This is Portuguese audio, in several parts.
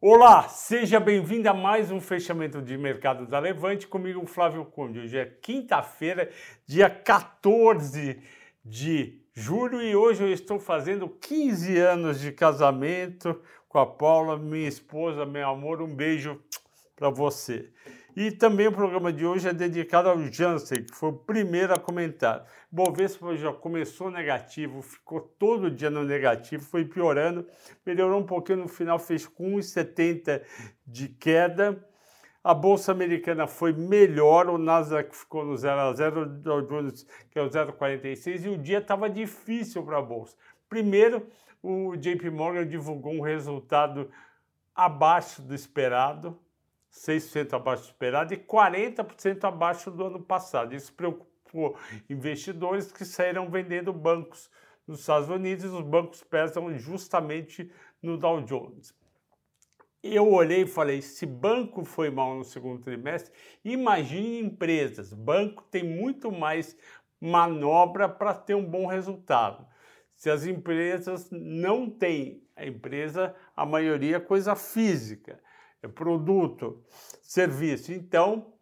Olá, seja bem-vindo a mais um fechamento de mercado da Levante comigo, Flávio Conde. Hoje é quinta-feira, dia 14 de julho e hoje eu estou fazendo 15 anos de casamento com a Paula, minha esposa, meu amor. Um beijo para você. E também o programa de hoje é dedicado ao Janssen, que foi o primeiro a comentar. Bovespa já começou negativo, ficou todo dia no negativo, foi piorando, melhorou um pouquinho no final, fez com 1,70 de queda. A bolsa americana foi melhor, o Nasdaq ficou no 0 a 0, o Jones que é o 0,46 e o dia estava difícil para a bolsa. Primeiro, o JP Morgan divulgou um resultado abaixo do esperado, 6% abaixo do esperado e 40% abaixo do ano passado. Isso preocupou investidores que saíram vendendo bancos nos Estados Unidos e os bancos pesam justamente no Dow Jones. Eu olhei e falei: se banco foi mal no segundo trimestre, imagine empresas. Banco tem muito mais manobra para ter um bom resultado. Se as empresas não têm, a empresa, a maioria é coisa física produto, serviço. Então,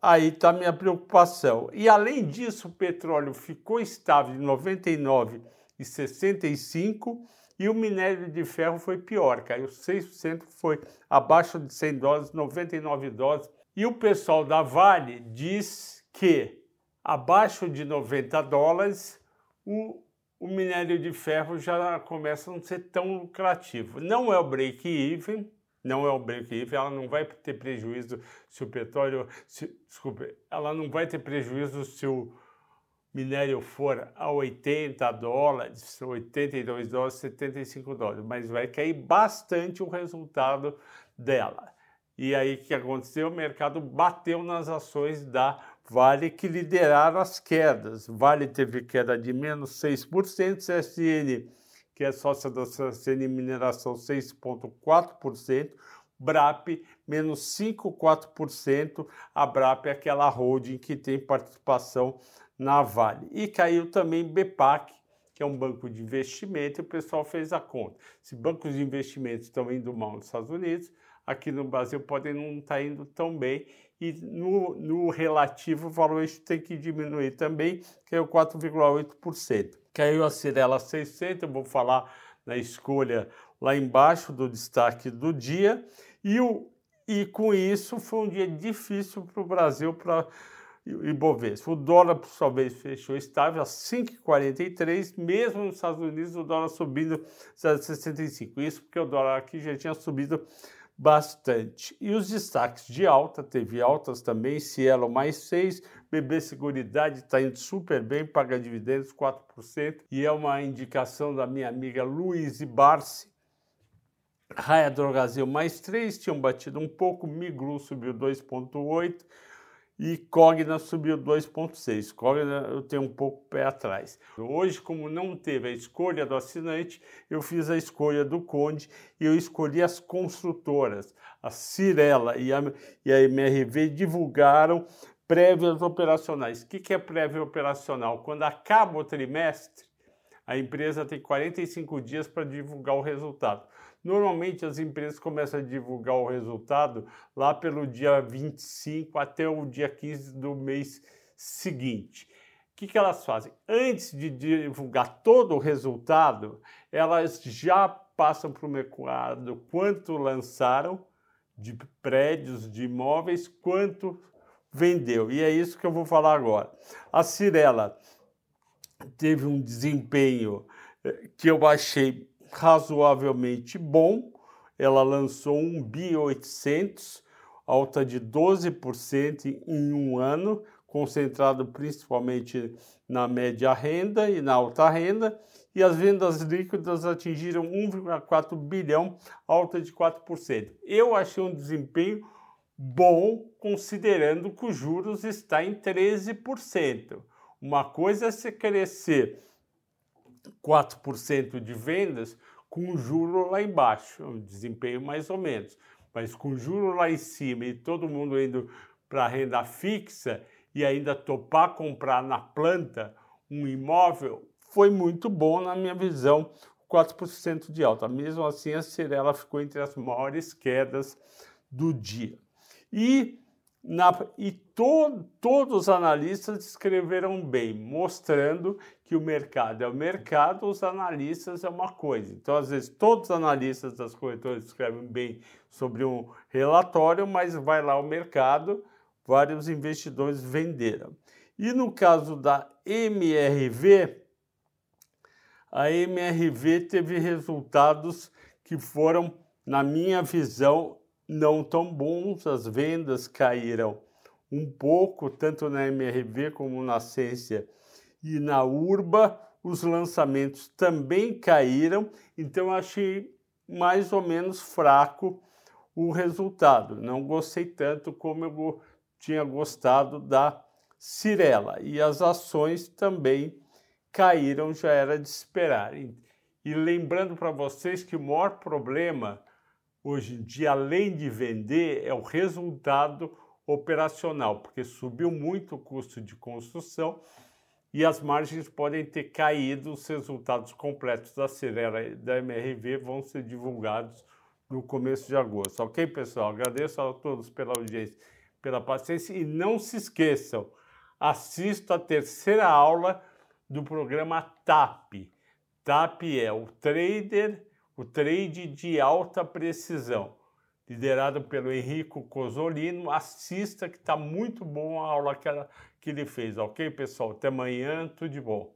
aí está a minha preocupação. E além disso, o petróleo ficou estável em 99 e 65 e o minério de ferro foi pior, caiu 6%, foi abaixo de 100 dólares, 99 dólares. E o pessoal da Vale diz que abaixo de 90 dólares o, o minério de ferro já começa a não ser tão lucrativo. Não é o break-even, não é o break-even, ela não vai ter prejuízo se o petróleo, se, desculpe, ela não vai ter prejuízo se o minério for a 80 dólares, 82 dólares, 75 dólares, mas vai cair bastante o resultado dela. E aí o que aconteceu? O mercado bateu nas ações da Vale que lideraram as quedas. Vale teve queda de menos 6%, CSN que é sócia da CSN Mineração 6,4%, BRAP menos 5,4%, a BRAP é aquela holding que tem participação na Vale. E caiu também BPAC, que é um banco de investimento, e o pessoal fez a conta. Se bancos de investimentos estão indo mal nos Estados Unidos, aqui no Brasil podem não estar tá indo tão bem, e no, no relativo o valuation tem que diminuir também, que o 4,8%. Caiu a Cirela 600, eu vou falar na escolha lá embaixo do destaque do dia, e, o, e com isso foi um dia difícil para o Brasil, para Ibovespa. O dólar, por sua vez, fechou estável a 5,43, mesmo nos Estados Unidos o dólar subindo 0,65. Isso porque o dólar aqui já tinha subido bastante. E os destaques de alta, teve altas também, Cielo mais 6, BB Seguridade está indo super bem, paga dividendos 4%, e é uma indicação da minha amiga Luiz Barsi. Raia Drogazil mais 3, tinham batido um pouco, Miglu subiu 2,8%, e Cogna subiu 2,6. Cogna eu tenho um pouco pé atrás. Hoje, como não teve a escolha do assinante, eu fiz a escolha do Conde e eu escolhi as construtoras. A Cirela e a, e a MRV divulgaram prévias operacionais. O que, que é prévia operacional? Quando acaba o trimestre, a empresa tem 45 dias para divulgar o resultado. Normalmente as empresas começam a divulgar o resultado lá pelo dia 25 até o dia 15 do mês seguinte. O que, que elas fazem? Antes de divulgar todo o resultado, elas já passam para o mercado quanto lançaram de prédios, de imóveis, quanto vendeu. E é isso que eu vou falar agora. A Cirela teve um desempenho eh, que eu achei razoavelmente bom. Ela lançou um BI 800, alta de 12% em um ano, concentrado principalmente na média renda e na alta renda, e as vendas líquidas atingiram 1,4 bilhão, alta de 4%. Eu achei um desempenho bom, considerando que os juros está em 13%. Uma coisa é se crescer 4% de vendas com juro lá embaixo, um desempenho mais ou menos. Mas com juro lá em cima e todo mundo indo para renda fixa e ainda topar comprar na planta um imóvel, foi muito bom na minha visão o 4% de alta. Mesmo assim, a Cirela ficou entre as maiores quedas do dia. E, na, e to, todos os analistas escreveram bem, mostrando que o mercado é o mercado, os analistas é uma coisa. Então, às vezes, todos os analistas das corretoras escrevem bem sobre um relatório, mas vai lá o mercado, vários investidores venderam. E no caso da MRV, a MRV teve resultados que foram, na minha visão, não tão bons. As vendas caíram um pouco, tanto na MRV como na Ciência e na Urba. Os lançamentos também caíram, então achei mais ou menos fraco o resultado. Não gostei tanto como eu tinha gostado da Cirela. E as ações também caíram, já era de esperar. E lembrando para vocês que o maior problema hoje em dia, além de vender, é o resultado operacional, porque subiu muito o custo de construção e as margens podem ter caído. Os resultados completos da Cirela da MRV vão ser divulgados no começo de agosto. Ok, pessoal? Agradeço a todos pela audiência, pela paciência e não se esqueçam, assista a terceira aula do programa TAP. TAP é o Trader, o Trade de Alta Precisão, liderado pelo Henrico Cosolino. Assista que está muito bom a aula que, ela, que ele fez, ok, pessoal? Até amanhã, tudo de bom.